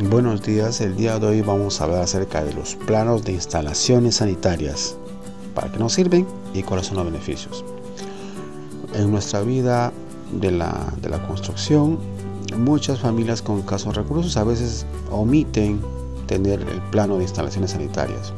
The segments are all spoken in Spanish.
Buenos días, el día de hoy vamos a hablar acerca de los planos de instalaciones sanitarias, para qué nos sirven y cuáles son los beneficios. En nuestra vida de la, de la construcción, muchas familias con casos recursos a veces omiten tener el plano de instalaciones sanitarias.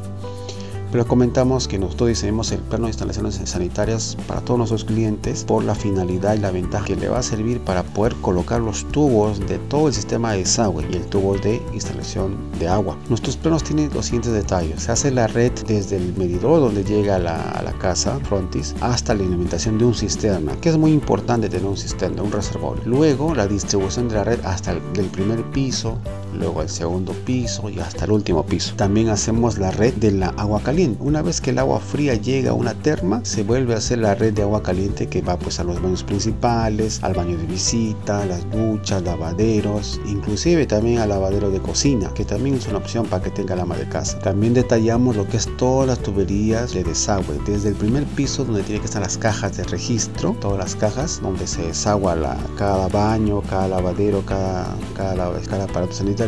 Pero comentamos que nosotros diseñamos el plano de instalaciones sanitarias para todos nuestros clientes por la finalidad y la ventaja que le va a servir para poder colocar los tubos de todo el sistema de desagüe y el tubo de instalación de agua. Nuestros planos tienen los siguientes detalles. Se hace la red desde el medidor donde llega a la, casa, frontis, hasta la alimentación de un cisterna, que es muy importante tener un cisterna, un reservorio. Luego la distribución de la red hasta el del primer piso, luego el segundo piso y hasta el último piso. También hacemos la red de la agua caliente una vez que el agua fría llega a una terma, se vuelve a hacer la red de agua caliente que va pues a los baños principales, al baño de visita, las duchas, lavaderos, inclusive también al lavadero de cocina, que también es una opción para que tenga la ama de casa. También detallamos lo que es todas las tuberías de desagüe, desde el primer piso donde tiene que estar las cajas de registro, todas las cajas donde se desagua cada baño, cada lavadero, cada, cada, cada aparato sanitario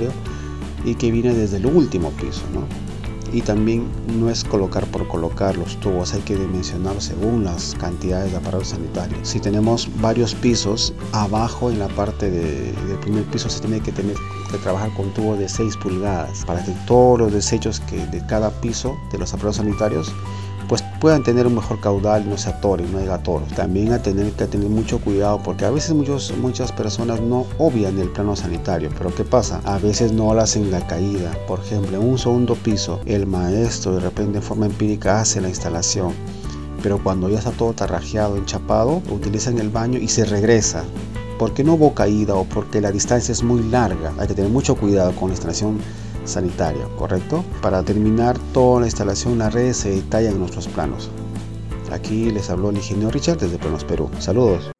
y que viene desde el último piso, ¿no? y también no es colocar por colocar los tubos, hay que dimensionar según las cantidades de aparatos sanitarios. Si tenemos varios pisos, abajo en la parte de, del primer piso se tiene que tener que trabajar con tubos de 6 pulgadas para que todos los desechos que de cada piso de los aparatos sanitarios pues puedan tener un mejor caudal y no se atoren, no hay atoros. También a tener que tener mucho cuidado porque a veces muchos, muchas personas no obvian el plano sanitario, pero ¿qué pasa? A veces no lo hacen la caída. Por ejemplo, en un segundo piso, el maestro de repente en forma empírica hace la instalación pero cuando ya está todo tarrajeado, enchapado, utilizan el baño y se regresa. Porque no hubo caída o porque la distancia es muy larga. Hay que tener mucho cuidado con la instalación sanitario, ¿correcto? Para terminar toda la instalación, la red se detalla en nuestros planos. Aquí les habló el ingeniero Richard desde Planos Perú. Saludos.